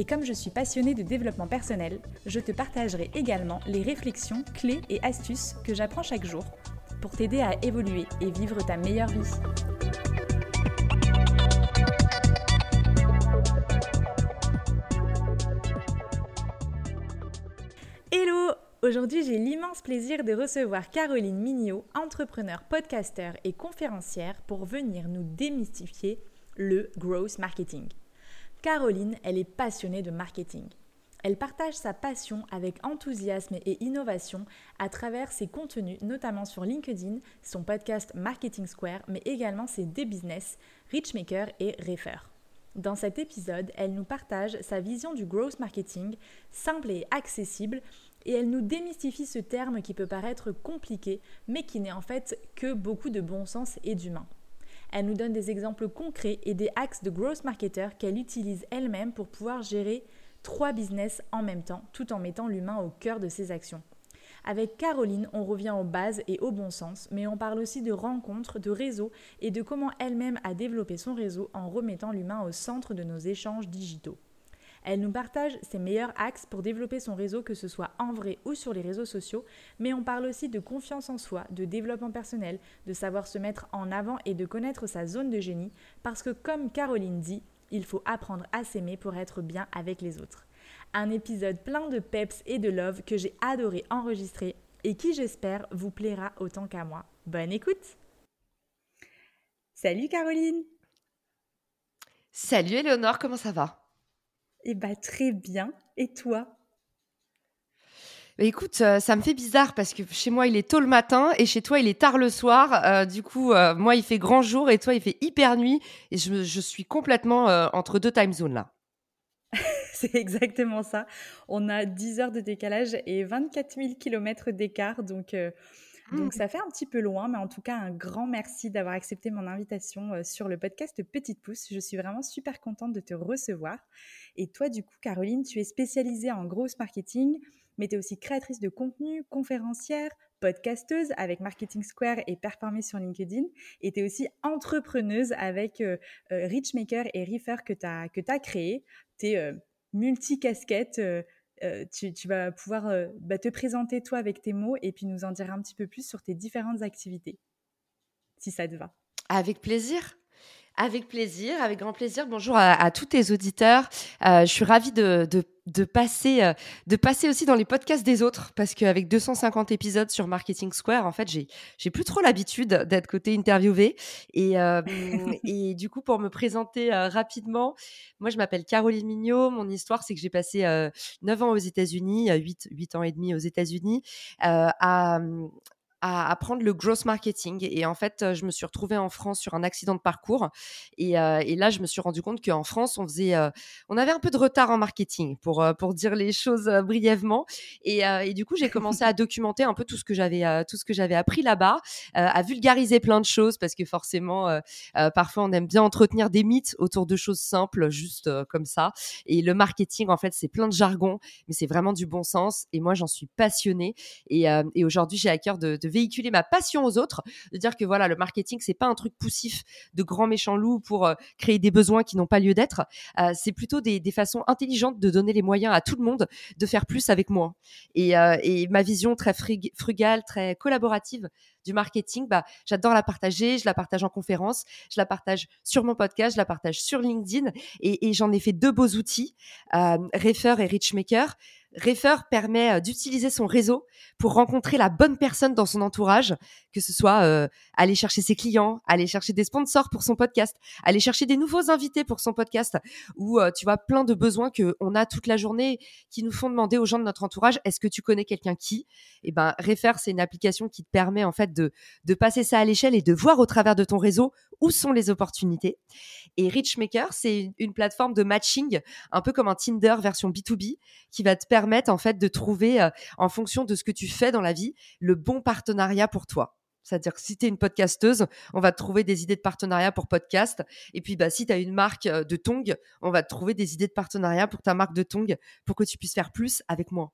Et comme je suis passionnée de développement personnel, je te partagerai également les réflexions, clés et astuces que j'apprends chaque jour pour t'aider à évoluer et vivre ta meilleure vie. Hello Aujourd'hui, j'ai l'immense plaisir de recevoir Caroline Mignot, entrepreneur, podcasteur et conférencière pour venir nous démystifier le growth marketing. Caroline, elle est passionnée de marketing. Elle partage sa passion avec enthousiasme et innovation à travers ses contenus, notamment sur LinkedIn, son podcast Marketing Square, mais également ses deux business, Richmaker et Refer. Dans cet épisode, elle nous partage sa vision du growth marketing, simple et accessible, et elle nous démystifie ce terme qui peut paraître compliqué, mais qui n'est en fait que beaucoup de bon sens et d'humain. Elle nous donne des exemples concrets et des axes de growth marketer qu'elle utilise elle-même pour pouvoir gérer trois business en même temps, tout en mettant l'humain au cœur de ses actions. Avec Caroline, on revient aux bases et au bon sens, mais on parle aussi de rencontres, de réseaux et de comment elle-même a développé son réseau en remettant l'humain au centre de nos échanges digitaux. Elle nous partage ses meilleurs axes pour développer son réseau, que ce soit en vrai ou sur les réseaux sociaux, mais on parle aussi de confiance en soi, de développement personnel, de savoir se mettre en avant et de connaître sa zone de génie, parce que comme Caroline dit, il faut apprendre à s'aimer pour être bien avec les autres. Un épisode plein de peps et de love que j'ai adoré enregistrer et qui j'espère vous plaira autant qu'à moi. Bonne écoute Salut Caroline Salut Eleonore, comment ça va? Eh bien, très bien. Et toi? Bah, écoute, euh, ça me fait bizarre parce que chez moi il est tôt le matin et chez toi il est tard le soir. Euh, du coup, euh, moi il fait grand jour et toi il fait hyper nuit et je, je suis complètement entre deux time zones là. C'est exactement ça. On a 10 heures de décalage et 24 000 km d'écart. Donc, donc mmh. ça fait un petit peu loin, mais en tout cas, un grand merci d'avoir accepté mon invitation euh, sur le podcast Petite Pouce. Je suis vraiment super contente de te recevoir. Et toi, du coup, Caroline, tu es spécialisée en gross marketing, mais tu es aussi créatrice de contenu, conférencière, podcasteuse avec Marketing Square et Performer sur LinkedIn. Et tu es aussi entrepreneuse avec euh, euh, Richmaker et Reefer que tu as, que as créé. Tu es multi-casquette euh, tu, vas pouvoir euh, bah, te présenter toi avec tes mots et puis nous en dire un petit peu plus sur tes différentes activités, si ça te va. Avec plaisir. Avec plaisir, avec grand plaisir. Bonjour à, tous tes auditeurs. Euh, je suis ravie de, passer, euh, de passer aussi dans les podcasts des autres parce qu'avec 250 épisodes sur Marketing Square, en fait, j'ai, j'ai plus trop l'habitude d'être côté interviewé. Et, euh, et du coup, pour me présenter rapidement, moi, je m'appelle Caroline Mignot. Mon histoire, c'est que j'ai passé 9 ans aux États-Unis, 8, 8 ans et demi aux États-Unis, à à apprendre le gross marketing. Et en fait, je me suis retrouvée en France sur un accident de parcours. Et, euh, et là, je me suis rendu compte qu'en France, on faisait, euh, on avait un peu de retard en marketing, pour pour dire les choses brièvement. Et, et, du coup, j'ai commencé à documenter un peu tout ce que j'avais tout ce que j'avais appris là-bas, à vulgariser plein de choses parce que forcément, parfois, on aime bien entretenir des mythes autour de choses simples, juste comme ça. Et le marketing, en fait, c'est plein de jargon, mais c'est vraiment du bon sens. Et moi, j'en suis passionnée. Et, et aujourd'hui, j'ai à cœur de, de véhiculer ma passion aux autres, de dire que voilà, le marketing, c'est pas un truc poussif de grands méchants loups pour euh, créer des besoins qui n'ont pas lieu d'être. Euh, c'est plutôt des, façons intelligentes de donner les moyens à tout le monde de faire plus avec moins. Et, euh, et ma vision très frugale, très collaborative du marketing, bah, j'adore la partager. Je la partage en conférence, je la partage sur mon podcast, je la partage sur LinkedIn et, et j'en ai fait deux beaux outils, euh, Refer et Richmaker. Refer permet euh, d'utiliser son réseau pour rencontrer la bonne personne dans son entourage, que ce soit euh, aller chercher ses clients, aller chercher des sponsors pour son podcast, aller chercher des nouveaux invités pour son podcast, ou euh, tu vois plein de besoins que on a toute la journée qui nous font demander aux gens de notre entourage est-ce que tu connais quelqu'un qui? Et eh ben Refer c'est une application qui te permet en fait de de passer ça à l'échelle et de voir au travers de ton réseau où sont les opportunités. Et Richmaker, c'est une, plateforme de matching, un peu comme un Tinder version B2B, qui va te permettre en fait de trouver, euh, en fonction de ce que tu fais dans la vie, le bon partenariat pour toi. C'est-à-dire que si tu es une podcasteuse, on va te trouver des idées de partenariat pour podcast. Et puis, bah, si tu as une marque euh, de tongs, on va te trouver des idées de partenariat pour ta marque de tongs pour que tu puisses faire plus avec moi.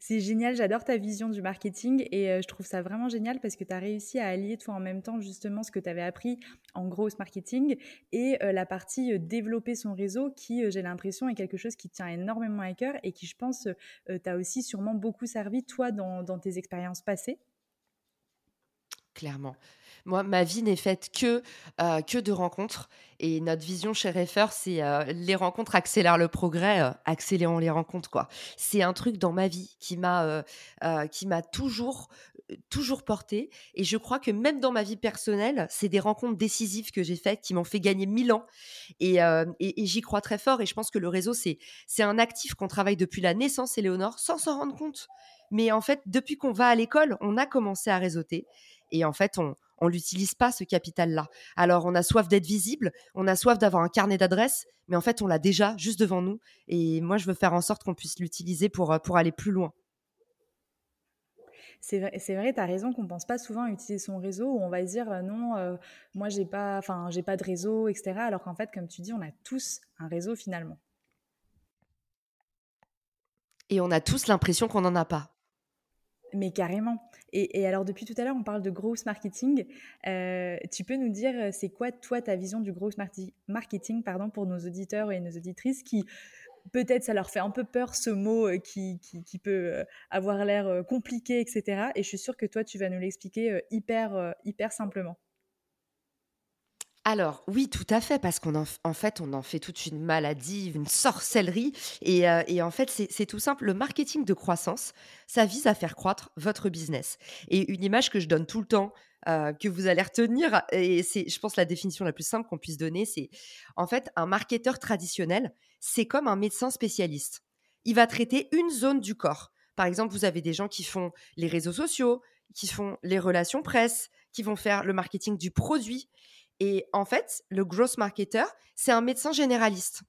C'est génial, j'adore ta vision du marketing et euh, je trouve ça vraiment génial parce que tu as réussi à allier toi en même temps justement ce que tu avais appris en gros marketing et euh, la partie euh, développer son réseau qui, j'ai l'impression, est quelque chose qui tient énormément à cœur et qui, je pense, t'a aussi sûrement beaucoup servi toi dans tes expériences passées. Clairement. Moi, ma vie n'est faite que, euh, que de rencontres. Et notre vision chez Refer, c'est euh, les rencontres accélèrent le progrès, euh, accélérons les rencontres. quoi. C'est un truc dans ma vie qui m'a qui m'a toujours toujours porté. Et je crois que même dans ma vie personnelle, c'est des rencontres décisives que j'ai faites qui m'ont fait gagner mille ans. Et, et, j'y crois très fort. Et je pense que le réseau, c'est un actif qu'on travaille depuis la naissance, Éléonore, sans s'en rendre compte. Mais en fait, depuis qu'on va à l'école, on a commencé à réseauter. Et en fait, on, on l'utilise pas ce capital-là. Alors on a soif d'être visible, on a soif d'avoir un carnet d'adresses, mais en fait on l'a déjà juste devant nous. Et moi je veux faire en sorte qu'on puisse l'utiliser pour, euh, pour aller plus loin. C'est vrai, c'est vrai, tu as raison qu'on pense pas souvent à utiliser son réseau où on va se dire euh, non, euh, moi j'ai pas, enfin j'ai pas de réseau, etc. Alors qu'en fait, comme tu dis, on a tous un réseau finalement. Et on a tous l'impression qu'on n'en a pas. Mais carrément. Et, alors, depuis tout à l'heure, on parle de growth marketing. Euh, tu peux nous dire, euh, c'est quoi, toi, ta vision du growth marketing pardon, pour nos auditeurs et nos auditrices qui, peut-être, ça leur fait un peu peur ce mot euh, qui, qui, peut avoir l'air compliqué, etc. Et je suis sûre que toi, tu vas nous l'expliquer hyper, hyper simplement. Alors oui, tout à fait, parce qu'en en, fait, on en fait toute une maladie, une sorcellerie. Et, euh, en fait, c'est tout simple. Le marketing de croissance, ça vise à faire croître votre business. Et une image que je donne tout le temps, euh, que vous allez retenir, et c'est, je pense, la définition la plus simple qu'on puisse donner, c'est en fait, un marketeur traditionnel, c'est comme un médecin spécialiste. Il va traiter une zone du corps. Par exemple, vous avez des gens qui font les réseaux sociaux, qui font les relations presse, qui vont faire le marketing du produit. Et en fait, le growth marketer, c'est un médecin généraliste.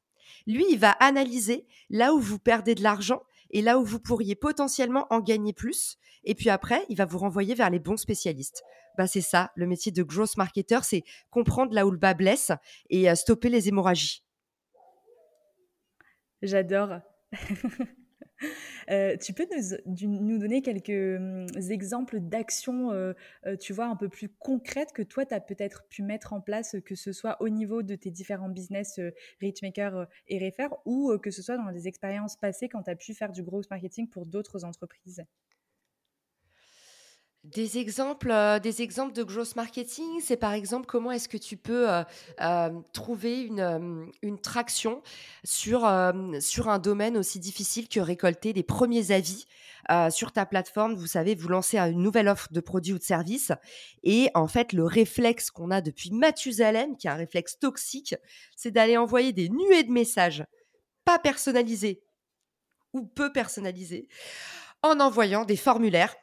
Lui, il va analyser là où vous perdez de l'argent et là où vous pourriez potentiellement en gagner plus. Et puis après, il va vous renvoyer vers les bons spécialistes. Bah, c'est ça, le métier de growth marketer, c'est comprendre là où le bas blesse et euh, stopper les hémorragies. J'adore. Euh, tu peux nous, donner quelques hum, exemples d'actions, euh, euh, tu vois, un peu plus concrètes que toi, tu as peut-être pu mettre en place, que ce soit au niveau de tes différents business Richmaker et Refer, ou que ce soit dans des expériences passées quand tu as pu faire du growth marketing pour d'autres entreprises? Des exemples, euh, des exemples de growth marketing, c'est par exemple comment est-ce que tu peux euh, euh, trouver une, traction sur, sur un domaine aussi difficile que récolter des premiers avis sur ta plateforme. Vous savez, vous lancez une nouvelle offre de produit ou de service et en fait, le réflexe qu'on a depuis Mathusalem, qui est un réflexe toxique, c'est d'aller envoyer des nuées de messages pas personnalisés ou peu personnalisés en envoyant des formulaires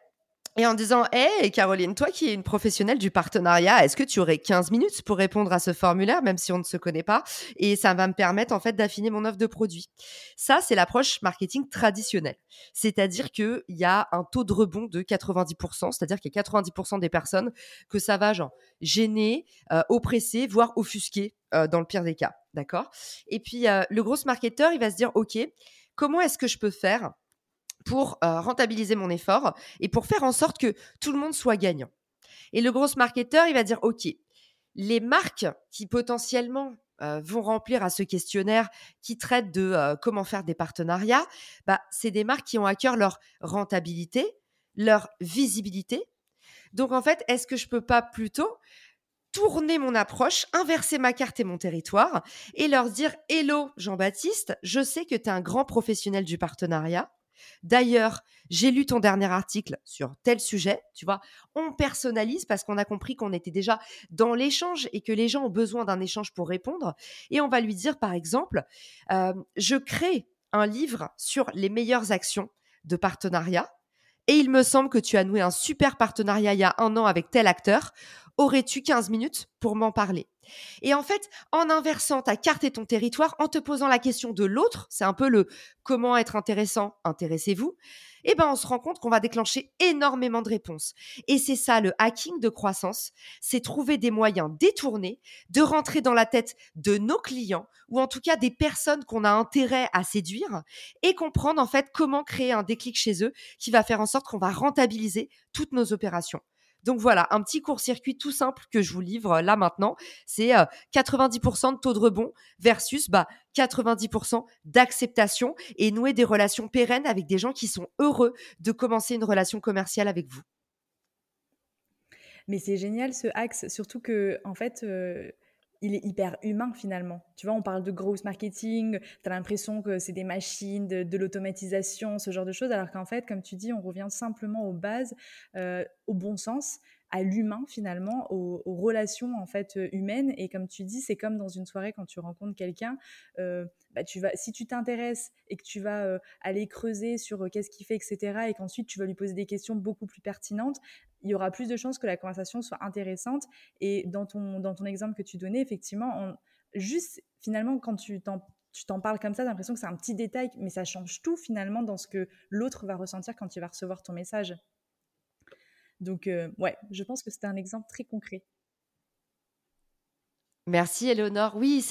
et en disant Hé, Caroline, toi qui es une professionnelle du partenariat, est-ce que tu aurais 15 minutes pour répondre à ce formulaire, même si on ne se connaît pas? Et ça va me permettre en fait d'affiner mon offre de produit. Ça, c'est l'approche marketing traditionnelle. C'est-à-dire qu'il y a un taux de rebond de 90%, c'est-à-dire qu'il y a 90% des personnes que ça va genre gêner, euh, oppresser, voire offusquer euh, dans le pire des cas. D'accord? Et puis, euh, le gros marketeur, il va se dire OK, comment est-ce que je peux faire pour euh, rentabiliser mon effort et pour faire en sorte que tout le monde soit gagnant. Et le gros marketeur, il va dire, OK, les marques qui potentiellement euh, vont remplir à ce questionnaire qui traite de euh, comment faire des partenariats, bah, c'est des marques qui ont à cœur leur rentabilité, leur visibilité. Donc en fait, est-ce que je peux pas plutôt tourner mon approche, inverser ma carte et mon territoire et leur dire Hello Jean-Baptiste, je sais que tu es un grand professionnel du partenariat. D'ailleurs, j'ai lu ton dernier article sur tel sujet, tu vois, on personnalise parce qu'on a compris qu'on était déjà dans l'échange et que les gens ont besoin d'un échange pour répondre. Et on va lui dire, par exemple, euh, je crée un livre sur les meilleures actions de partenariat. et il me semble que tu as noué un super partenariat il y a un an avec tel acteur. Aurais-tu 15 minutes pour m'en parler? Et en fait, en inversant ta carte et ton territoire, en te posant la question de l'autre, c'est un peu le comment être intéressant, intéressez-vous, eh ben on se rend compte qu'on va déclencher énormément de réponses. Et c'est ça le hacking de croissance, c'est trouver des moyens détournés de rentrer dans la tête de nos clients ou en tout cas des personnes qu'on a intérêt à séduire et comprendre en fait comment créer un déclic chez eux qui va faire en sorte qu'on va rentabiliser toutes nos opérations. Donc voilà, un petit court-circuit tout simple que je vous livre euh, là maintenant, c'est 90% euh, de taux de rebond versus bah, 90% d'acceptation et nouer des relations pérennes avec des gens qui sont heureux de commencer une relation commerciale avec vous. Mais c'est génial ce axe, surtout que en fait, euh, il est hyper humain finalement. Tu vois, on parle de gross marketing, tu as l'impression que c'est des machines, de, l'automatisation, ce genre de choses, alors qu'en fait, comme tu dis, on revient simplement aux bases, euh, au bon sens, à l'humain finalement, aux, relations en fait humaines. Et comme tu dis, c'est comme dans une soirée quand tu rencontres quelqu'un, euh, bah, tu vas, si tu t'intéresses et que tu vas euh, aller creuser sur qu'est-ce qu'il fait, etc., et qu'ensuite tu vas lui poser des questions beaucoup plus pertinentes, il y aura plus de chances que la conversation soit intéressante. Et dans ton, dans ton exemple que tu donnais, effectivement, juste finalement, quand tu t'en tu t'en parles comme ça, t'as l'impression que c'est un petit détail, mais ça change tout finalement dans ce que l'autre va ressentir quand il va recevoir ton message. Donc, euh, ouais, je pense que c'était un exemple très concret. Merci Eleonore. Oui,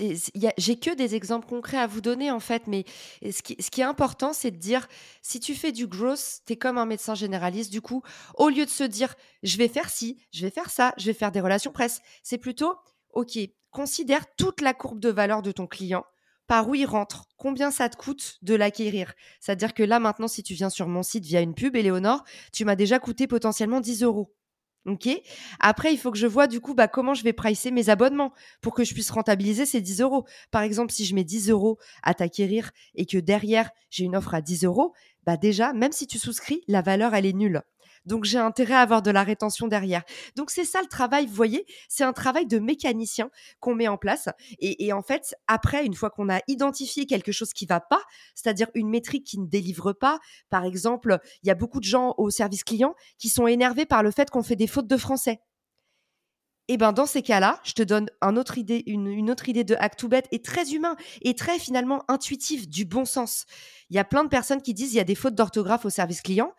j'ai que des exemples concrets à vous donner en fait, mais ce qui, est important, c'est de dire, si tu fais du growth, tu es comme un médecin généraliste, du coup, au lieu de se dire, je vais faire ci, je vais faire ça, je vais faire des relations presse, c'est plutôt, ok, considère toute la courbe de valeur de ton client, par où il rentre, combien ça te coûte de l'acquérir. C'est-à-dire que là, maintenant, si tu viens sur mon site via une pub, Eleonore, tu m'as déjà coûté potentiellement 10 euros. Ok? Après, il faut que je vois du coup bah, comment je vais pricer mes abonnements pour que je puisse rentabiliser ces 10 euros. Par exemple, si je mets 10 euros à t'acquérir et que derrière j'ai une offre à 10 euros, bah déjà, même si tu souscris, la valeur elle est nulle. Donc j'ai intérêt à avoir de la rétention derrière. Donc c'est ça le travail, vous voyez, c'est un travail de mécanicien qu'on met en place. Et, en fait, après, une fois qu'on a identifié quelque chose qui va pas, c'est-à-dire une métrique qui ne délivre pas, par exemple, il y a beaucoup de gens au service client qui sont énervés par le fait qu'on fait des fautes de français. Et eh ben dans ces cas-là, je te donne un autre idée, une, autre idée de hack to bet et très humain et très finalement intuitif, du bon sens. Il y a plein de personnes qui disent il y a des fautes d'orthographe au service client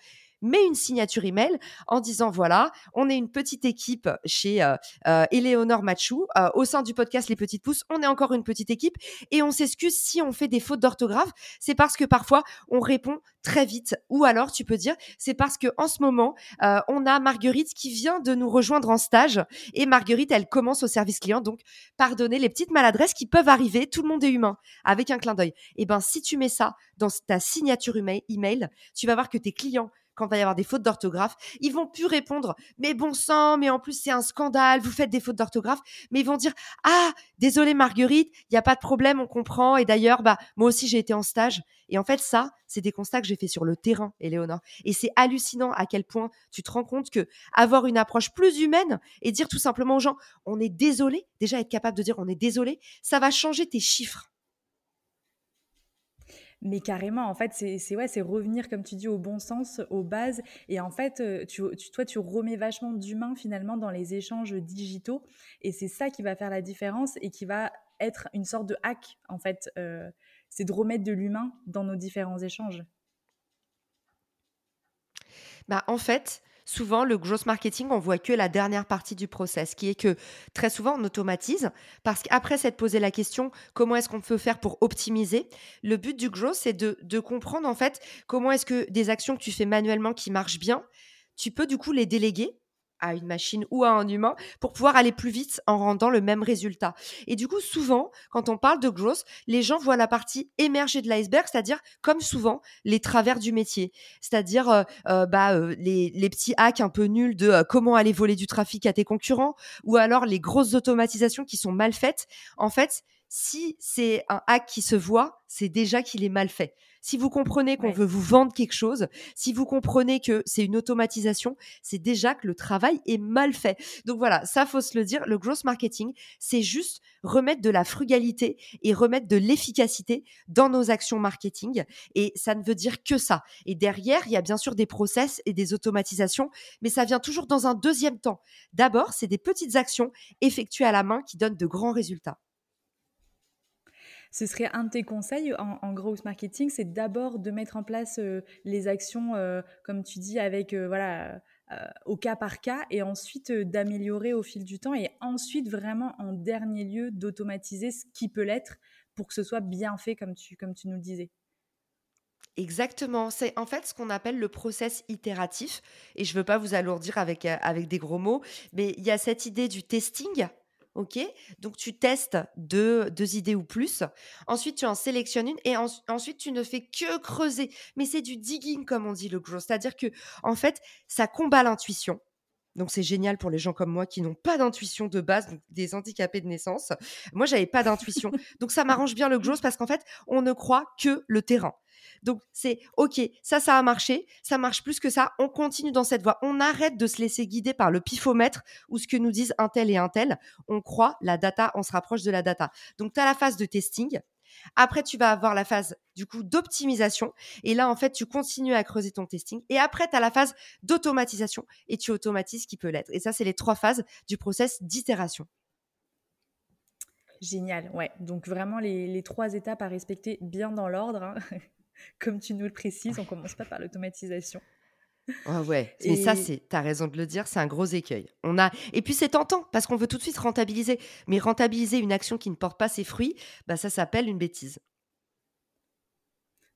mais une signature email en disant voilà, on est une petite équipe chez euh, euh Eleonore Machou. Euh, au sein du podcast Les Petites Pousses, on est encore une petite équipe et on s'excuse si on fait des fautes d'orthographe. C'est parce que parfois on répond très vite. Ou alors tu peux dire c'est parce que en ce moment euh, on a Marguerite qui vient de nous rejoindre en stage et Marguerite elle commence au service client. Donc pardonnez les petites maladresses qui peuvent arriver. Tout le monde est humain avec un clin d'œil. Et eh ben si tu mets ça dans ta signature email, tu vas voir que tes clients quand il va y avoir des fautes d'orthographe, ils vont plus répondre mais bon sang, mais en plus c'est un scandale, vous faites des fautes d'orthographe, mais ils vont dire ah désolé Marguerite, il y a pas de problème, on comprend et d'ailleurs bah moi aussi j'ai été en stage et en fait ça c'est des constats que j'ai fait sur le terrain, Éléonore. Et c'est hallucinant à quel point tu te rends compte que avoir une approche plus humaine et dire tout simplement aux gens on est désolé, déjà être capable de dire on est désolé, ça va changer tes chiffres. Mais carrément, en fait, c'est ouais, c'est revenir, comme tu dis, au bon sens, aux bases. Et en fait, euh, tu, toi, tu remets vachement d'humain finalement dans les échanges digitaux. Et c'est ça qui va faire la différence et qui va être une sorte de hack, en fait. Euh, c'est de remettre de l'humain dans nos différents échanges. Bah, en fait, souvent, le gross marketing, on voit que la dernière partie du process, qui est que très souvent, on automatise, parce qu'après s'être posé la question, comment est-ce qu'on peut faire pour optimiser Le but du gross, c'est de, de comprendre, en fait, comment est-ce que des actions que tu fais manuellement qui marchent bien, tu peux du coup les déléguer à une machine ou à un humain pour pouvoir aller plus vite en rendant le même résultat. Et du coup, souvent, quand on parle de growth, les gens voient la partie émergée de l'iceberg, c'est-à-dire, comme souvent, les travers du métier. C'est-à-dire, euh, euh, bah, euh, les, les, petits hacks un peu nuls de comment aller voler du trafic à tes concurrents, ou alors les grosses automatisations qui sont mal faites. En fait, si c'est un hack qui se voit, c'est déjà qu'il est mal fait. Si vous comprenez qu'on veut vous vendre quelque chose, si vous comprenez que c'est une automatisation, c'est déjà que le travail est mal fait. Donc voilà, ça faut se le dire, le growth marketing, c'est juste remettre de la frugalité et remettre de l'efficacité dans nos actions marketing et ça ne veut dire que ça. Et derrière, il y a bien sûr des process et des automatisations, mais ça vient toujours dans un deuxième temps. D'abord, c'est des petites actions effectuées à la main qui donnent de grands résultats ce serait un de tes conseils en, growth marketing, c'est d'abord de mettre en place euh, les actions, euh, comme tu dis, avec euh, voilà au cas par cas, et ensuite d'améliorer au fil du temps, et ensuite vraiment en dernier lieu d'automatiser ce qui peut l'être pour que ce soit bien fait, comme tu, comme tu nous le disais. Exactement, c'est en fait ce qu'on appelle le process itératif. Et je ne veux pas vous alourdir avec, avec des gros mots, mais il y a cette idée du testing OK? Donc tu testes deux, deux, idées ou plus. Ensuite, tu en sélectionnes une et ensuite tu ne fais que creuser. Mais c'est du digging comme on dit le growth, c'est-à-dire que en fait, ça combat l'intuition. Donc c'est génial pour les gens comme moi qui n'ont pas d'intuition de base, donc des handicapés de naissance. Moi, j'avais pas d'intuition. donc ça m'arrange bien le growth parce qu'en fait, on ne croit que le terrain. Donc c'est OK, ça, ça a marché, ça marche plus que ça, on continue dans cette voie. On arrête de se laisser guider par le pifomètre ou ce que nous disent un tel et un tel. On croit la data, on se rapproche de la data. Donc tu as la phase de testing. Après, tu vas avoir la phase du coup d'optimisation. Et là, en fait, tu continues à creuser ton testing. Et après, tu as la phase d'automatisation et tu automatises ce qui peut l'être. Et ça, c'est les trois phases du process d'itération. Génial, ouais. Donc vraiment les, trois étapes à respecter bien dans l'ordre. Hein. Comme tu nous le précises, on commence pas par l'automatisation. Oh ouais, mais ça, c'est, t'as raison de le dire, c'est un gros écueil. On a, et puis c'est tentant parce qu'on veut tout de suite rentabiliser, mais rentabiliser une action qui ne porte pas ses fruits, bah ça s'appelle une bêtise.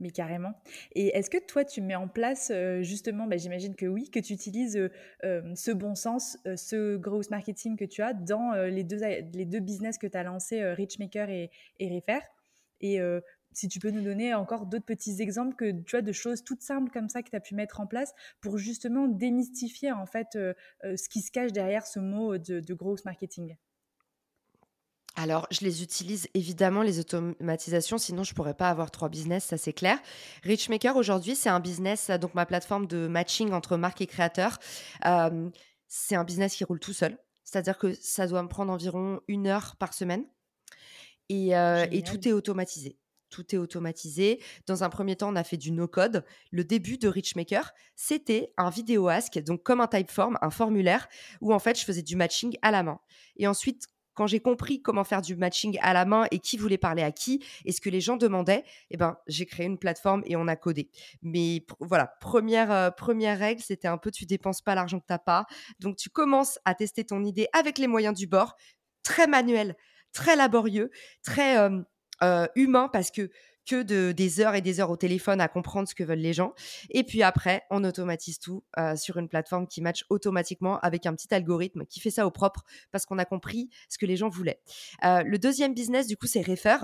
Mais carrément. Et est-ce que toi, tu mets en place, euh, justement, bah, j'imagine que oui, que tu utilises euh, euh, ce bon sens, ce growth marketing que tu as dans les, deux, les deux business que tu as lancés, Richmaker et, et Refer. Et si tu peux nous donner encore d'autres petits exemples que tu vois de choses toutes simples comme ça que tu as pu mettre en place pour justement démystifier en fait ce qui se cache derrière ce mot de, de growth marketing? Alors, je les utilise évidemment, les automatisations, sinon je pourrais pas avoir trois business, ça c'est clair. Richmaker, aujourd'hui, c'est un business, donc ma plateforme de matching entre marques et créateurs. c'est un business qui roule tout seul. C'est-à-dire que ça doit me prendre environ une heure par semaine. Et, et tout est automatisé tout est automatisé. Dans un premier temps, on a fait du no-code. Le début de Richmaker, c'était un vidéo ask, donc comme un typeform, un formulaire, où en fait, je faisais du matching à la main. Et ensuite, quand j'ai compris comment faire du matching à la main et qui voulait parler à qui et ce que les gens demandaient, eh ben, j'ai créé une plateforme et on a codé. Mais voilà, première, euh, première règle, c'était un peu tu dépenses pas l'argent que tu n'as pas. Donc tu commences à tester ton idée avec les moyens du bord, très manuel, très laborieux, très euh, euh, humain parce que que de, des heures et des heures au téléphone à comprendre ce que veulent les gens. Et puis après, on automatise tout euh, sur une plateforme qui match automatiquement avec un petit algorithme qui fait ça au propre parce qu'on a compris ce que les gens voulaient. Euh, le deuxième business, du coup, c'est Refer.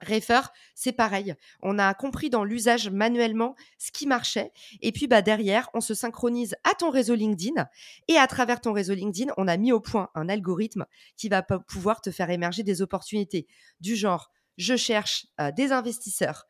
Refer, c'est pareil. On a compris dans l'usage manuellement ce qui marchait. Et puis bah, derrière, on se synchronise à ton réseau LinkedIn. Et à travers ton réseau LinkedIn, on a mis au point un algorithme qui va pouvoir te faire émerger des opportunités du genre je cherche des investisseurs.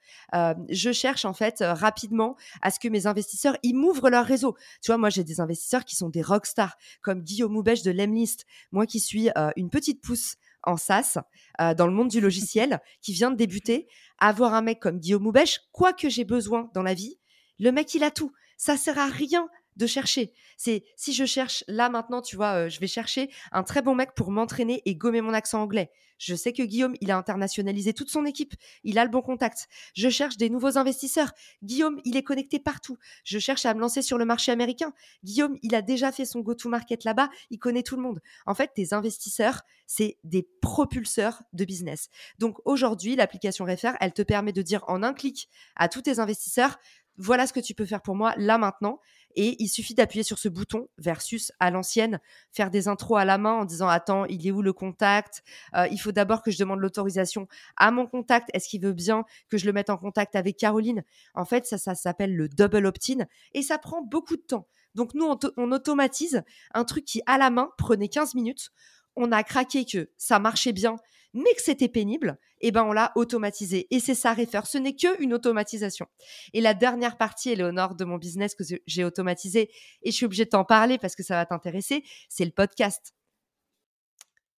je cherche en fait rapidement à ce que mes investisseurs ils m'ouvrent leur réseau. Tu vois, moi j'ai des investisseurs qui sont des rockstars comme Guillaume Moubèche de Lemlist, moi qui suis une petite pousse en SaaS dans le monde du logiciel qui vient de débuter, avoir un mec comme Guillaume Moubèche, quoi que j'ai besoin dans la vie, le mec il a tout. Ça sert à rien de chercher. C'est si je cherche là maintenant, tu vois, je vais chercher un très bon mec pour m'entraîner et gommer mon accent anglais. Je sais que Guillaume, il a internationalisé toute son équipe. Il a le bon contact. Je cherche des nouveaux investisseurs. Guillaume, il est connecté partout. Je cherche à me lancer sur le marché américain. Guillaume, il a déjà fait son go-to-market là-bas. Il connaît tout le monde. En fait, tes investisseurs, c'est des propulseurs de business. Donc aujourd'hui, l'application Refer, elle te permet de dire en un clic à tous tes investisseurs, voilà ce que tu peux faire pour moi là maintenant. Et il suffit d'appuyer sur ce bouton versus à l'ancienne, faire des intros à la main en disant attends, il est où le contact? Euh, Il faut d'abord que je demande l'autorisation à mon contact. Est-ce qu'il veut bien que je le mette en contact avec Caroline? En fait, ça, ça s'appelle le double opt-in et ça prend beaucoup de temps. Donc nous, on, automatise un truc qui à la main prenait 15 minutes. On a craqué que ça marchait bien mais que c'était pénible, eh ben on l'a automatisé. Et c'est ça, Refer. Ce n'est qu'une automatisation. Et la dernière partie, Éléonore, de mon business que j'ai automatisé, et je suis obligée de t'en parler parce que ça va t'intéresser, c'est le podcast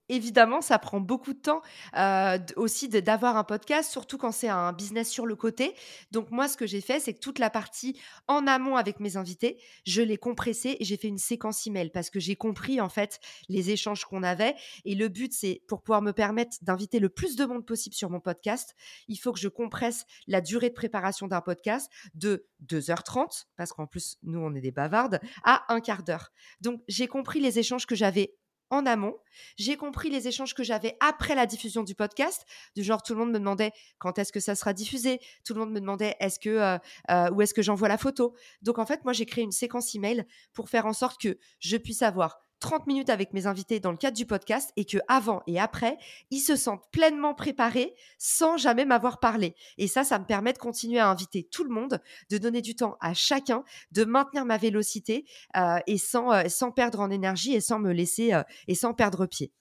évidemment, ça prend beaucoup de temps euh, aussi d'avoir un podcast, surtout quand c'est un business sur le côté. Donc moi, ce que j'ai fait, c'est que toute la partie en amont avec mes invités, je l'ai compressée et j'ai fait une séquence email parce que j'ai compris en fait les échanges qu'on avait. Et le but, c'est pour pouvoir me permettre d'inviter le plus de monde possible sur mon podcast, il faut que je compresse la durée de préparation d'un podcast de 2h30, parce qu'en plus, nous, on est des bavardes, à un quart d'heure. Donc j'ai compris les échanges que j'avais en amont. J'ai compris les échanges que j'avais après la diffusion du podcast. Du genre, tout le monde me demandait quand est-ce que ça sera diffusé. Tout le monde me demandait est-ce que euh, euh, où est-ce que j'envoie la photo. Donc en fait, moi, j'ai créé une séquence email pour faire en sorte que je puisse avoir 30 minutes avec mes invités dans le cadre du podcast et que avant et après, ils se sentent pleinement préparés sans jamais m'avoir parlé. Et ça, ça me permet de continuer à inviter tout le monde, de donner du temps à chacun, de maintenir ma vélocité euh, et sans, euh, sans perdre en énergie et sans me laisser euh, et sans perdre pied.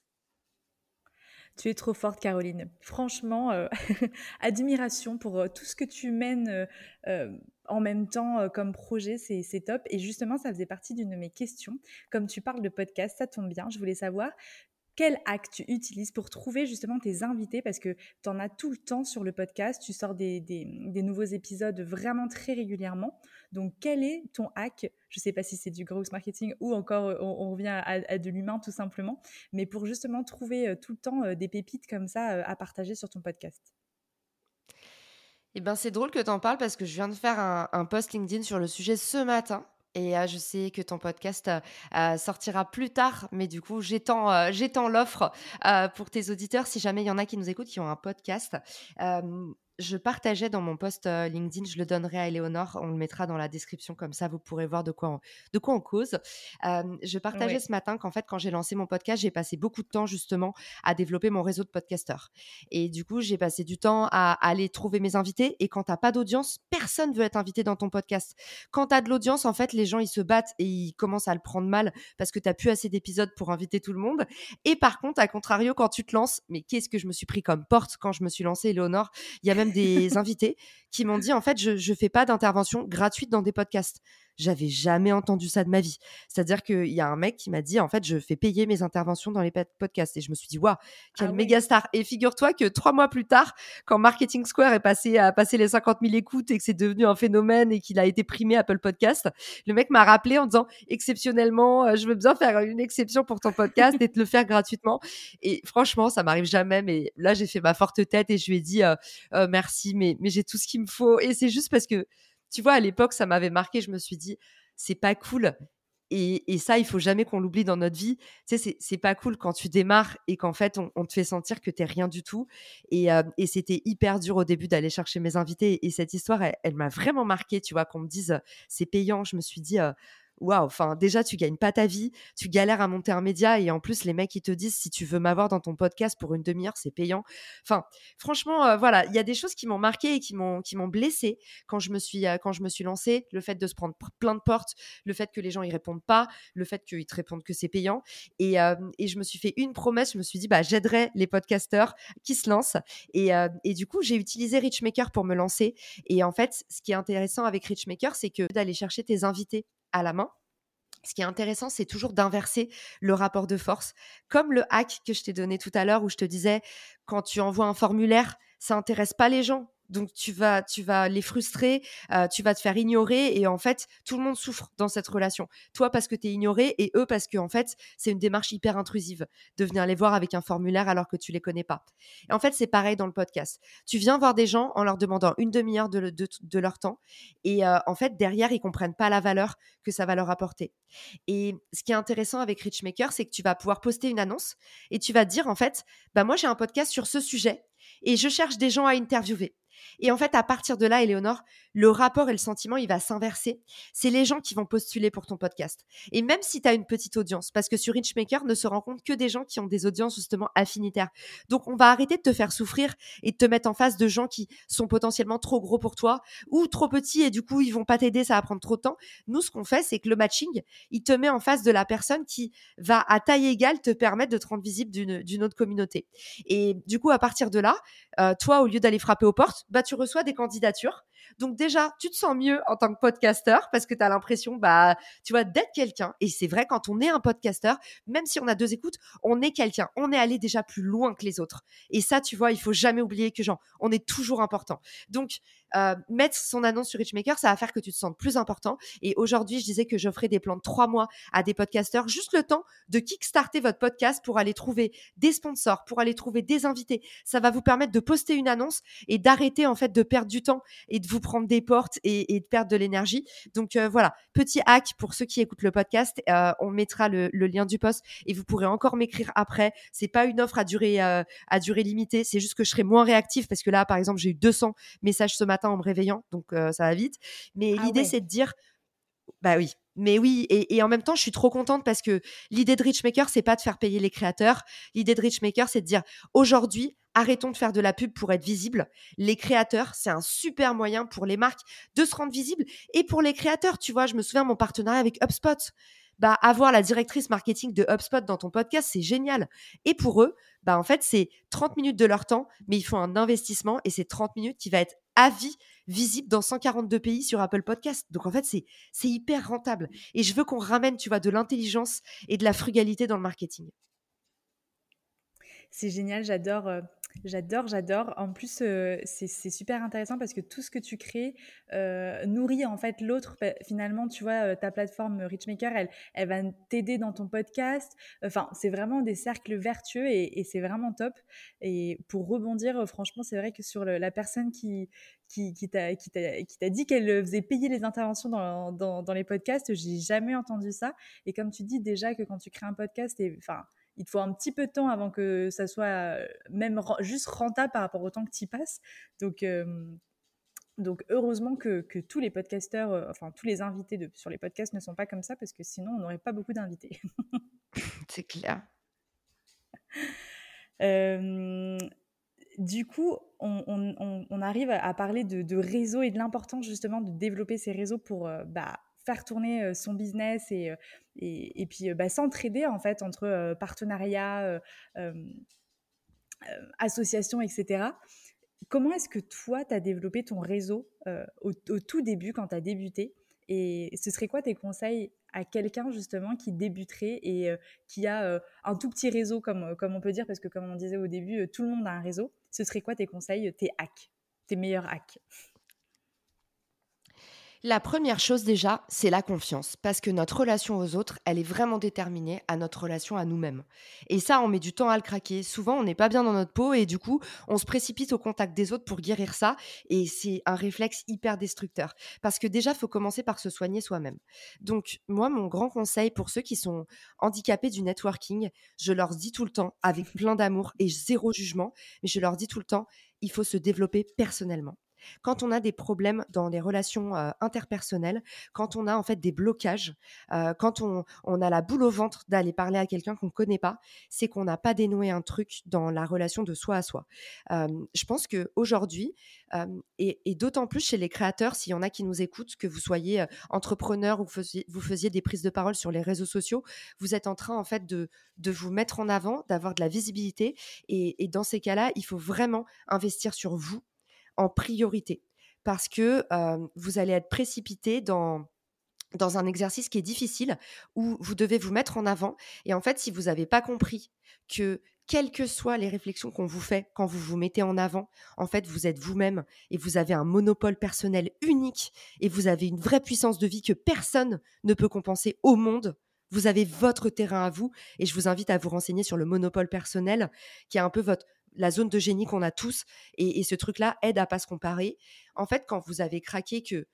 Tu es trop forte, Caroline. Franchement, admiration pour tout ce que tu mènes en même temps euh, comme projet, c'est top. Et justement, ça faisait partie d'une de mes questions. Comme tu parles de podcast, ça tombe bien. Je voulais savoir quel acte tu utilises pour trouver justement tes invités? Parce que tu en as tout le temps sur le podcast, tu sors des, nouveaux épisodes vraiment très régulièrement. Donc quel est ton hack? Je ne sais pas si c'est du gross marketing ou encore euh, on, revient à, de l'humain tout simplement, mais pour justement trouver euh, tout le temps des pépites comme ça à partager sur ton podcast. Eh ben, c'est drôle que tu en parles parce que je viens de faire un, post LinkedIn sur le sujet ce matin. Et euh, je sais que ton podcast euh, euh, sortira plus tard, mais du coup, j'étends, j'étends l'offre pour tes auditeurs si jamais il y en a qui nous écoutent, qui ont un podcast je partageais dans mon post LinkedIn, je le donnerai à Eleonore, on le mettra dans la description comme ça, vous pourrez voir de quoi on, de quoi on cause. je partageais ce matin qu'en fait, quand j'ai lancé mon podcast, j'ai passé beaucoup de temps justement à développer mon réseau de podcasteurs. Et du coup, j'ai passé du temps à, aller trouver mes invités. Et quand t'as pas d'audience, personne veut être invité dans ton podcast. Quand tu as de l'audience, en fait, les gens ils se battent et ils commencent à le prendre mal parce que tu t'as plus assez d'épisodes pour inviter tout le monde. Et par contre, à contrario, quand tu te lances, mais qu'est-ce que je me suis pris comme porte quand je me suis lancée, Eleonore? Il y a même des invités qui m'ont dit en fait, je ne fais pas d'intervention gratuite dans des podcasts. J'avais jamais entendu ça de ma vie. C'est-à-dire qu'il y a un mec qui m'a dit, en fait, je fais payer mes interventions dans les podcasts. Et je me suis dit, waouh, quel ah méga star. Et figure-toi que trois mois plus tard, quand Marketing Square est passé à passer les 50 000 écoutes et que c'est devenu un phénomène et qu'il a été primé Apple Podcast, le mec m'a rappelé en disant, exceptionnellement, euh, je veux bien faire une exception pour ton podcast et te le faire gratuitement. Et franchement, ça m'arrive jamais. Mais là, j'ai fait ma forte tête et je lui ai dit, euh, euh, merci, mais, mais j'ai tout ce qu'il me faut. Et c'est juste parce que tu vois, à l'époque, ça m'avait marqué. Je me suis dit, c'est pas cool. Et, ça, il faut jamais qu'on l'oublie dans notre vie. Tu sais, c'est pas cool quand tu démarres et qu'en fait, on, te fait sentir que t'es rien du tout. Et, euh, c'était hyper dur au début d'aller chercher mes invités. Et cette histoire, elle, m'a vraiment marqué, tu vois, qu'on me dise, c'est payant. Je me suis dit, euh, waouh, enfin déjà tu gagnes pas ta vie, tu galères à monter un média et en plus les mecs ils te disent si tu veux m'avoir dans ton podcast pour une demi-heure c'est payant. Enfin franchement euh, voilà, il y a des choses qui m'ont marqué et qui m'ont qui m'ont blessé quand je me suis euh, quand je me suis lancée, le fait de se prendre plein de portes, le fait que les gens y répondent pas, le fait qu'ils te répondent que c'est payant et, euh, et je me suis fait une promesse, je me suis dit bah j'aiderai les podcasteurs qui se lancent et, et du coup j'ai utilisé Richmaker pour me lancer et en fait ce qui est intéressant avec Richmaker c'est que d'aller chercher tes invités à la main. Ce qui est intéressant, c'est toujours d'inverser le rapport de force. Comme le hack que je t'ai donné tout à l'heure où je te disais, quand tu envoies un formulaire, ça intéresse pas les gens. Donc tu vas, tu vas les frustrer, euh, tu vas te faire ignorer et en fait tout le monde souffre dans cette relation. Toi parce que tu es ignoré et eux parce que en fait c'est une démarche hyper intrusive de venir les voir avec un formulaire alors que tu les connais pas. Et en fait c'est pareil dans le podcast. Tu viens voir des gens en leur demandant une demi-heure de, leur temps et euh, en fait derrière ils comprennent pas la valeur que ça va leur apporter. Et ce qui est intéressant avec Richmaker c'est que tu vas pouvoir poster une annonce et tu vas dire en fait bah moi j'ai un podcast sur ce sujet et je cherche des gens à interviewer. Et en fait, à partir de là, Éléonore, le rapport et le sentiment, il va s'inverser. C'est les gens qui vont postuler pour ton podcast. Et même si tu as une petite audience, parce que sur Richmaker ne se rencontrent que des gens qui ont des audiences justement affinitaires. Donc, on va arrêter de te faire souffrir et de te mettre en face de gens qui sont potentiellement trop gros pour toi ou trop petits et du coup, ils vont pas t'aider, ça va prendre trop de temps. Nous, ce qu'on fait, c'est que le matching, il te met en face de la personne qui va à taille égale te permettre de te rendre visible d'une autre communauté. Et du coup, à partir de là, euh, toi, au lieu d'aller frapper aux portes, bah, tu reçois des candidatures. Donc déjà, tu te sens mieux en tant que podcasteur parce que tu as l'impression, bah, tu vois, d'être quelqu'un. Et c'est vrai, quand on est un podcasteur, même si on a deux écoutes, on est quelqu'un. On est allé déjà plus loin que les autres. Et ça, tu vois, il faut jamais oublier que, genre, on est toujours important. Donc, euh, mettre son annonce sur Richmaker, ça va faire que tu te sens plus important. Et aujourd'hui, je disais que j'offrais des plans de trois mois à des podcasteurs, juste le temps de kickstarter votre podcast pour aller trouver des sponsors, pour aller trouver des invités. Ça va vous permettre de poster une annonce et d'arrêter en fait de perdre du temps et de vous prendre des portes et, de perdre de l'énergie. Donc euh, voilà, petit hack pour ceux qui écoutent le podcast. Euh, on mettra le, lien du post et vous pourrez encore m'écrire après. C'est pas une offre à durée à durée limitée, c'est juste que je serai moins réactif parce que là, par exemple, j'ai eu 200 messages ce matin en me réveillant, donc ça va vite. Mais ah l'idée, c'est de dire, bah oui, mais oui, et, en même temps, je suis trop contente parce que l'idée de Richmaker, c'est pas de faire payer les créateurs. L'idée de Richmaker, c'est de dire aujourd'hui, arrêtons de faire de la pub pour être visible. Les créateurs, c'est un super moyen pour les marques de se rendre visibles et pour les créateurs. Tu vois, je me souviens mon partenariat avec HubSpot. Bah, avoir la directrice marketing de HubSpot dans ton podcast, c'est génial. Et pour eux, bah, en fait, c'est 30 minutes de leur temps, mais ils font un investissement et c'est 30 minutes qui va être à vie visible dans 142 pays sur Apple Podcast. Donc en fait, c'est c'est hyper rentable. Et je veux qu'on ramène, tu vois, de l'intelligence et de la frugalité dans le marketing. C'est génial, j'adore. J'adore, j'adore. En plus, euh, c'est super intéressant parce que tout ce que tu crées euh, nourrit en fait l'autre. Finalement, tu vois, euh, ta plateforme Richmaker, elle, va t'aider dans ton podcast. Enfin, c'est vraiment des cercles vertueux et, c'est vraiment top. Et pour rebondir, franchement, c'est vrai que sur la personne qui, t'a dit qu'elle faisait payer les interventions dans, dans, les podcasts, j'ai jamais entendu ça. Et comme tu dis déjà que quand tu crées un podcast, enfin, il te faut un petit peu de temps avant que ça soit euh, même juste rentable par rapport au temps que tu y passes. Donc, euh, donc heureusement que, tous les podcasteurs, euh, enfin tous les invités de, sur les podcasts ne sont pas comme ça parce que sinon on n'aurait pas beaucoup d'invités. C'est clair. du coup, on, arrive à parler de, de réseau et de l'importance justement de développer ces réseaux pour bah, faire tourner son business et, et, puis bah, s'entraider en fait entre partenariats, associations, etc. Comment est-ce que toi, tu as développé ton réseau au, tout début quand tu as débuté? Et ce serait quoi tes conseils à quelqu'un justement qui débuterait et qui a un tout petit réseau, comme, comme on peut dire, parce que comme on disait au début, tout le monde a un réseau. Ce serait quoi tes conseils, tes hacks, tes meilleurs hacks? La première chose déjà, c'est la confiance, parce que notre relation aux autres, elle est vraiment déterminée à notre relation à nous-mêmes. Et ça, on met du temps à le craquer. Souvent, on n'est pas bien dans notre peau et du coup, on se précipite au contact des autres pour guérir ça. Et c'est un réflexe hyper destructeur. Parce que déjà, faut commencer par se soigner soi-même. Donc, moi, mon grand conseil pour ceux qui sont handicapés du networking, je leur dis tout le temps, avec plein d'amour et zéro jugement, mais je leur dis tout le temps, il faut se développer personnellement quand on a des problèmes dans les relations interpersonnelles, quand on a en fait des blocages, quand on, a la boule au ventre d'aller parler à quelqu'un qu'on ne connaît pas, c'est qu'on n'a pas dénoué un truc dans la relation de soi à soi. je pense qu'aujourd'hui, et, et d'autant plus chez les créateurs, s'il y en a qui nous écoutent, que vous soyez entrepreneur ou vous faisiez, des prises de parole sur les réseaux sociaux, vous êtes en train en fait de, de vous mettre en avant, d'avoir de la visibilité. et dans ces cas-là, il faut vraiment investir sur vous en priorité parce que vous allez être précipité dans dans un exercice qui est difficile où vous devez vous mettre en avant. Et en fait, si vous n'avez pas compris que quelles que soient les réflexions qu'on vous fait quand vous vous mettez en avant, en fait, vous êtes vous-même et vous avez un monopole personnel unique et vous avez une vraie puissance de vie que personne ne peut compenser au monde. Vous avez votre terrain à vous et je vous invite à vous renseigner sur le monopole personnel qui est un peu votre la zone de génie qu'on a tous. Et, ce truc-là aide à pas se comparer. En fait, quand vous avez craqué que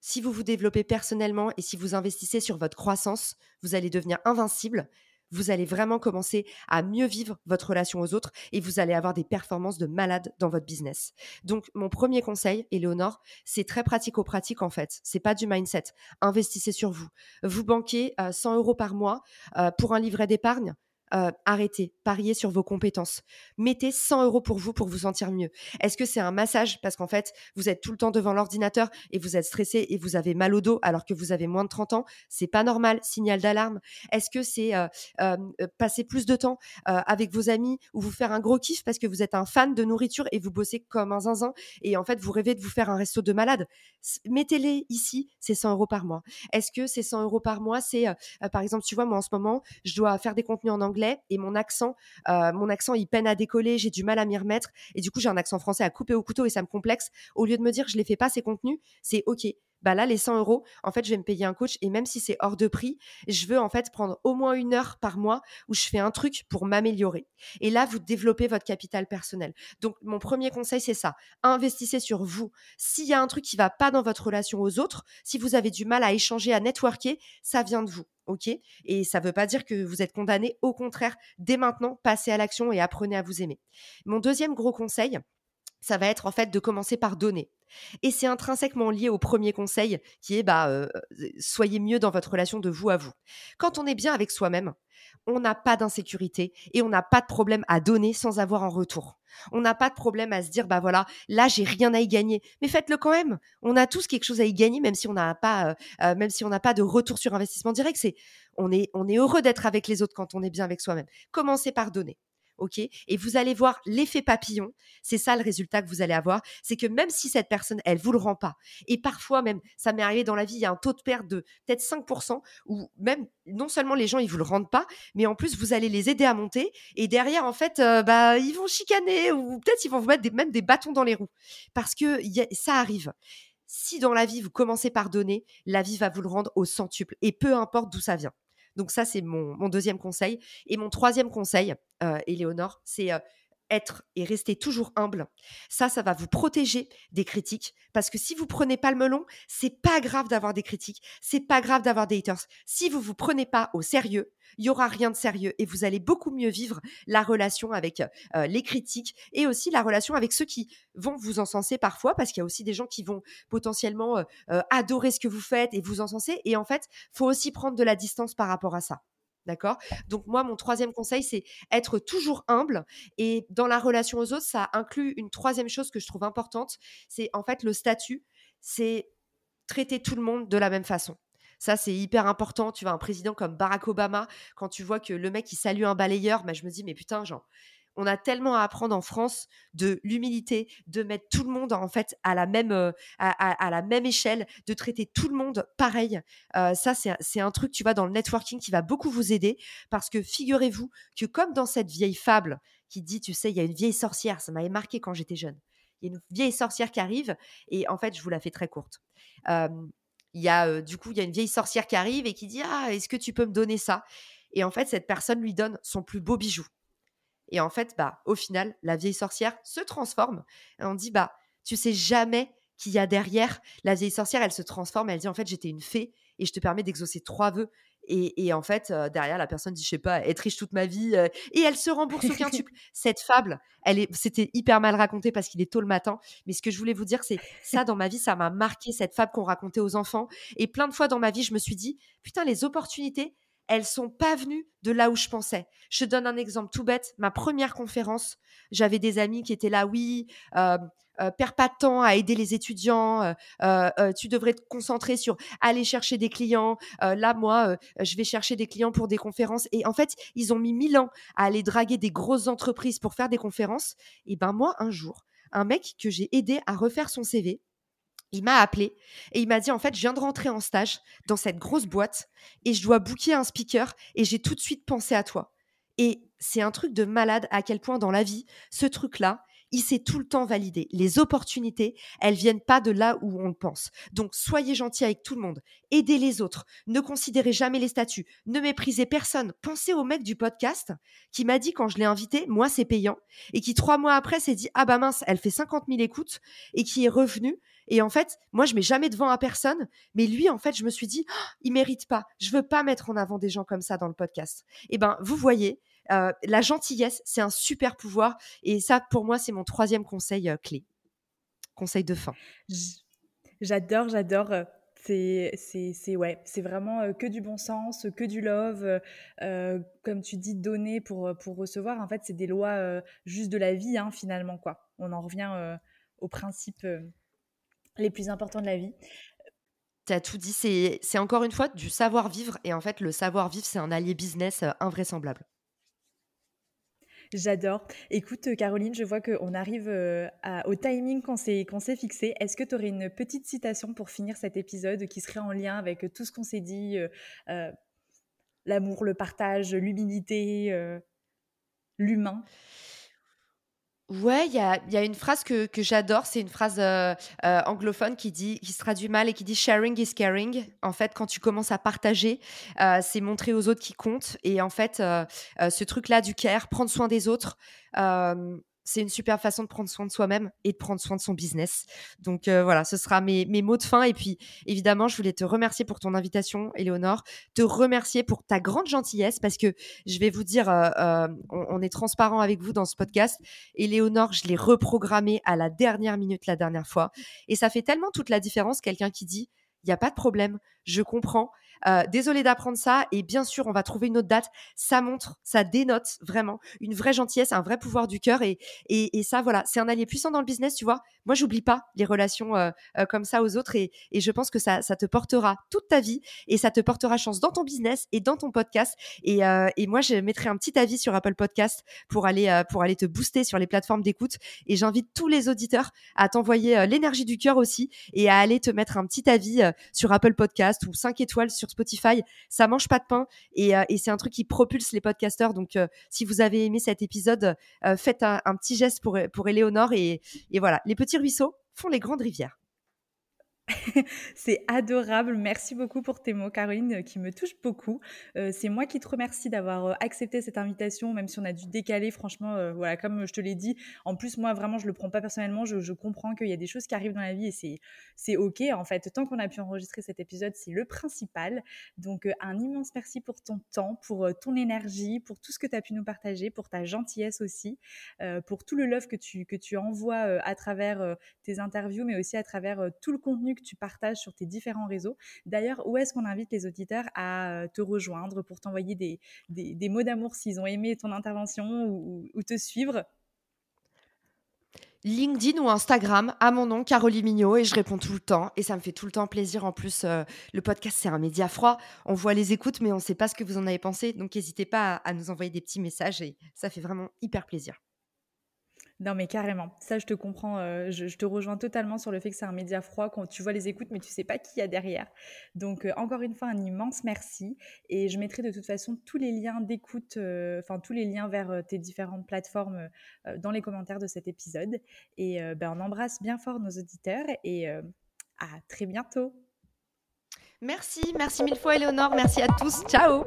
si vous vous développez personnellement et si vous investissez sur votre croissance, vous allez devenir invincible. vous allez vraiment commencer à mieux vivre votre relation aux autres et vous allez avoir des performances de malade dans votre business. Donc, mon premier conseil, Éléonore, c'est très pratico-pratique en fait. C'est pas du mindset. Investissez sur vous. Vous banquez 100 euros par mois pour un livret d'épargne euh, arrêtez, pariez sur vos compétences. Mettez 100 euros pour vous pour vous sentir mieux. Est-ce que c'est un massage? Parce qu'en fait, vous êtes tout le temps devant l'ordinateur et vous êtes stressé et vous avez mal au dos alors que vous avez moins de 30 ans C'est pas normal, signal d'alarme. Est-ce que c'est euh, euh, passer plus de temps avec vos amis ou vous faire un gros kiff parce que vous êtes un fan de nourriture et vous bossez comme un zinzin et en fait vous rêvez de vous faire un resto de malade? Mettez-les ici, c'est 100 euros par mois. Est-ce que c'est 100 euros par mois C'est par exemple, tu vois, moi en ce moment, je dois faire des contenus en anglais et mon accent, euh, mon accent, il peine à décoller, j'ai du mal à m'y remettre. Et du coup, j'ai un accent français à couper au couteau et ça me complexe. Au lieu de me dire, je les fais pas ces contenus, c'est OK bah là, les 100 euros, en fait, je vais me payer un coach et même si c'est hors de prix, je veux en fait prendre au moins une heure par mois où je fais un truc pour m'améliorer. Et là, vous développez votre capital personnel. Donc, mon premier conseil, c'est ça. Investissez sur vous. S'il y a un truc qui va pas dans votre relation aux autres, si vous avez du mal à échanger, à networker, ça vient de vous. OK? Et ça ne veut pas dire que vous êtes condamné. Au contraire, dès maintenant, passez à l'action et apprenez à vous aimer. Mon deuxième gros conseil, ça va être en fait de commencer par donner. Et c'est intrinsèquement lié au premier conseil qui est bah, euh, soyez mieux dans votre relation de vous à vous. Quand on est bien avec soi-même, on n'a pas d'insécurité et on n'a pas de problème à donner sans avoir en retour. On n'a pas de problème à se dire bah voilà, là j'ai rien à y gagner, mais faites-le quand même. On a tous quelque chose à y gagner même si on n'a pas euh, euh, même si on n'a pas de retour sur investissement direct, c'est on est on est heureux d'être avec les autres quand on est bien avec soi-même. Commencez par donner Et vous allez voir l'effet papillon. C'est ça le résultat que vous allez avoir. C'est que même si cette personne, elle vous le rend pas, et parfois même, ça m'est arrivé dans la vie, il y a un taux de perte de peut-être 5%, ou même non seulement les gens ils vous le rendent pas, mais en plus vous allez les aider à monter, et derrière en fait, euh, bah ils vont chicaner ou peut-être ils vont vous mettre même des bâtons dans les roues, parce que ça arrive. Si dans la vie vous commencez par donner, la vie va vous le rendre au centuple, et peu importe d'où ça vient. Donc ça, c'est mon, deuxième conseil. Et mon troisième conseil, euh, Éléonore, c'est euh, être et rester toujours humble. Ça, ça va vous protéger des critiques parce que si vous prenez pas le melon, c'est pas grave d'avoir des critiques, c'est pas grave d'avoir des haters. Si vous vous prenez pas au sérieux, il y aura rien de sérieux et vous allez beaucoup mieux vivre la relation avec euh, les critiques et aussi la relation avec ceux qui vont vous encenser parfois parce qu'il y a aussi des gens qui vont potentiellement euh, euh, adorer ce que vous faites et vous encenser et en fait, faut aussi prendre de la distance par rapport à ça. D'accord? Donc moi, mon troisième conseil, c'est être toujours humble. Et dans la relation aux autres, ça inclut une troisième chose que je trouve importante. C'est en fait le statut. C'est traiter tout le monde de la même façon. Ça, c'est hyper important. Tu vois, un président comme Barack Obama, quand tu vois que le mec, il salue un balayeur, bah, je me dis, mais putain, genre, on a tellement à apprendre en France de l'humilité, de mettre tout le monde en fait à la même, euh, échelle, de traiter tout le monde pareil. Euh, ça, c'est un truc, tu vois, dans le networking qui va beaucoup vous aider parce que figurez-vous que comme dans cette vieille fable qui dit, tu sais, il y a une vieille sorcière, ça m'avait marqué quand j'étais jeune. Il y a une vieille sorcière qui arrive et en fait, je vous la fais très courte. y a du coup, il y a une vieille sorcière qui arrive et qui dit, ah, est-ce que tu peux me donner ça? Et en fait, cette personne lui donne son plus beau bijou. Et en fait, bah, au final, la vieille sorcière se transforme. Et on dit, bah, tu sais jamais qu'il y a derrière. La vieille sorcière, elle se transforme. Elle dit, en fait, j'étais une fée et je te permets d'exaucer trois vœux. Et, en fait, euh, derrière, la personne dit, je sais pas, être riche toute ma vie. Euh, et elle se rembourse au quintuple. Cette fable, elle est, c'était hyper mal raconté parce qu'il est tôt le matin. Mais ce que je voulais vous dire, c'est ça, dans ma vie, ça m'a marqué, cette fable qu'on racontait aux enfants. Et plein de fois dans ma vie, je me suis dit, putain, les opportunités, elles sont pas venues de là où je pensais. Je te donne un exemple tout bête. Ma première conférence, j'avais des amis qui étaient là, oui, euh, euh perds pas de temps à aider les étudiants, euh, euh, tu devrais te concentrer sur aller chercher des clients. là, moi, je vais chercher des clients pour des conférences. Et en fait, ils ont mis mille ans à aller draguer des grosses entreprises pour faire des conférences. Et ben moi, un jour, un mec que j'ai aidé à refaire son CV, il m'a appelé et il m'a dit en fait, je viens de rentrer en stage dans cette grosse boîte et je dois booker un speaker et j'ai tout de suite pensé à toi. Et c'est un truc de malade à quel point dans la vie, ce truc-là, il sait tout le temps valider. Les opportunités, elles viennent pas de là où on le pense. Donc, soyez gentil avec tout le monde. Aidez les autres. Ne considérez jamais les statuts. Ne méprisez personne. Pensez au mec du podcast qui m'a dit quand je l'ai invité, moi, c'est payant. Et qui, trois mois après, s'est dit, ah bah mince, elle fait 50 000 écoutes. Et qui est revenu. Et en fait, moi, je mets jamais devant à personne. Mais lui, en fait, je me suis dit, oh, il mérite pas. Je veux pas mettre en avant des gens comme ça dans le podcast. Eh ben, vous voyez, euh, la gentillesse, c'est un super pouvoir. Et ça, pour moi, c'est mon troisième conseil euh, clé. Conseil de fin. J'adore, j'adore. Euh, c'est, ouais, vraiment que du bon sens, que du love. comme tu dis, donner pour, pour recevoir. En fait, c'est des lois juste de la vie, hein, finalement. quoi. On en revient aux principes les plus importants de la vie. Tu as tout dit, c'est encore une fois du savoir-vivre. Et en fait, le savoir-vivre, c'est un allié business invraisemblable. J'adore. Écoute, euh, Caroline, je vois qu'on arrive euh, au timing qu'on s'est, fixé. Est-ce que tu aurais une petite citation pour finir cet épisode qui serait en lien avec tout ce qu'on s'est dit euh, L'amour, le partage, l'humilité, l'humain? Ouais, il y a, une phrase que, j'adore, c'est une phrase euh, euh, anglophone qui dit, qui se traduit mal et qui dit sharing is caring. En fait, quand tu commences à partager, euh, c'est montrer aux autres qui comptent. Et en fait, ce truc-là du care, prendre soin des autres, c'est une super façon de prendre soin de soi-même et de prendre soin de son business. Donc euh, voilà, ce sera mes, mots de fin. Et puis évidemment, je voulais te remercier pour ton invitation, Éléonore, te remercier pour ta grande gentillesse parce que je vais vous dire, euh, euh, on, est transparent avec vous dans ce podcast. Éléonore, je l'ai reprogrammé à la dernière minute la dernière fois. Et ça fait tellement toute la différence, quelqu'un qui dit, il n'y a pas de problème, je comprends. Euh, désolé d'apprendre ça. Et bien sûr, on va trouver une autre date. Ça montre, ça dénote vraiment une vraie gentillesse, un vrai pouvoir du cœur. Et, et, ça, voilà, c'est un allié puissant dans le business, tu vois. Moi, j'oublie pas les relations euh, euh, comme ça aux autres. Et, et je pense que ça, ça te portera toute ta vie et ça te portera chance dans ton business et dans ton podcast. Et, et moi, je mettrai un petit avis sur Apple Podcast pour aller, pour aller te booster sur les plateformes d'écoute. Et j'invite tous les auditeurs à t'envoyer l'énergie du cœur aussi et à aller te mettre un petit avis sur Apple Podcast ou 5 étoiles sur Spotify. Ça mange pas de pain euh, et, c'est un truc qui propulse les podcasteurs. Donc, euh, si vous avez aimé cet épisode, euh, faites un, petit geste pour, pour Éléonore et, et voilà, les petits ruisseaux font les grandes rivières. c'est adorable. Merci beaucoup pour tes mots, Caroline, euh, qui me touchent beaucoup. Euh, c'est moi qui te remercie d'avoir euh, accepté cette invitation, même si on a dû décaler. Franchement, voilà, comme je te l'ai dit. En plus, moi, vraiment, je le prends pas personnellement. Je, comprends qu'il y a des choses qui arrivent dans la vie et c'est, c'est ok. En fait, tant qu'on a pu enregistrer cet épisode, c'est le principal. Donc, un immense merci pour ton temps, pour ton énergie, pour tout ce que tu as pu nous partager, pour ta gentillesse aussi, pour tout le love que tu, que tu envoies à travers tes interviews, mais aussi à travers tout le contenu que tu partages sur tes différents réseaux. D'ailleurs, où est-ce qu'on invite les auditeurs à euh, te rejoindre pour t'envoyer des, des, mots d'amour s'ils ont aimé ton intervention ou, te suivre? LinkedIn ou Instagram à mon nom, Caroline Mignot, et je réponds tout le temps. Et ça me fait tout le temps plaisir. En plus, euh, le podcast, c'est un média froid. On voit les écoutes, mais on ne sait pas ce que vous en avez pensé. Donc, n'hésitez pas à nous envoyer des petits messages et ça fait vraiment hyper plaisir. Non, mais carrément. Ça, je te comprends. Euh, je, te rejoins totalement sur le fait que c'est un média froid quand tu vois les écoutes, mais tu sais pas qui y a derrière. Donc, euh, encore une fois, un immense merci. Et je mettrai de toute façon tous les liens d'écoute, euh, enfin, tous les liens vers tes différentes plateformes dans les commentaires de cet épisode. Et ben, on embrasse bien fort nos auditeurs et à très bientôt. Merci, merci mille fois, Éléonore. Merci à tous. Ciao!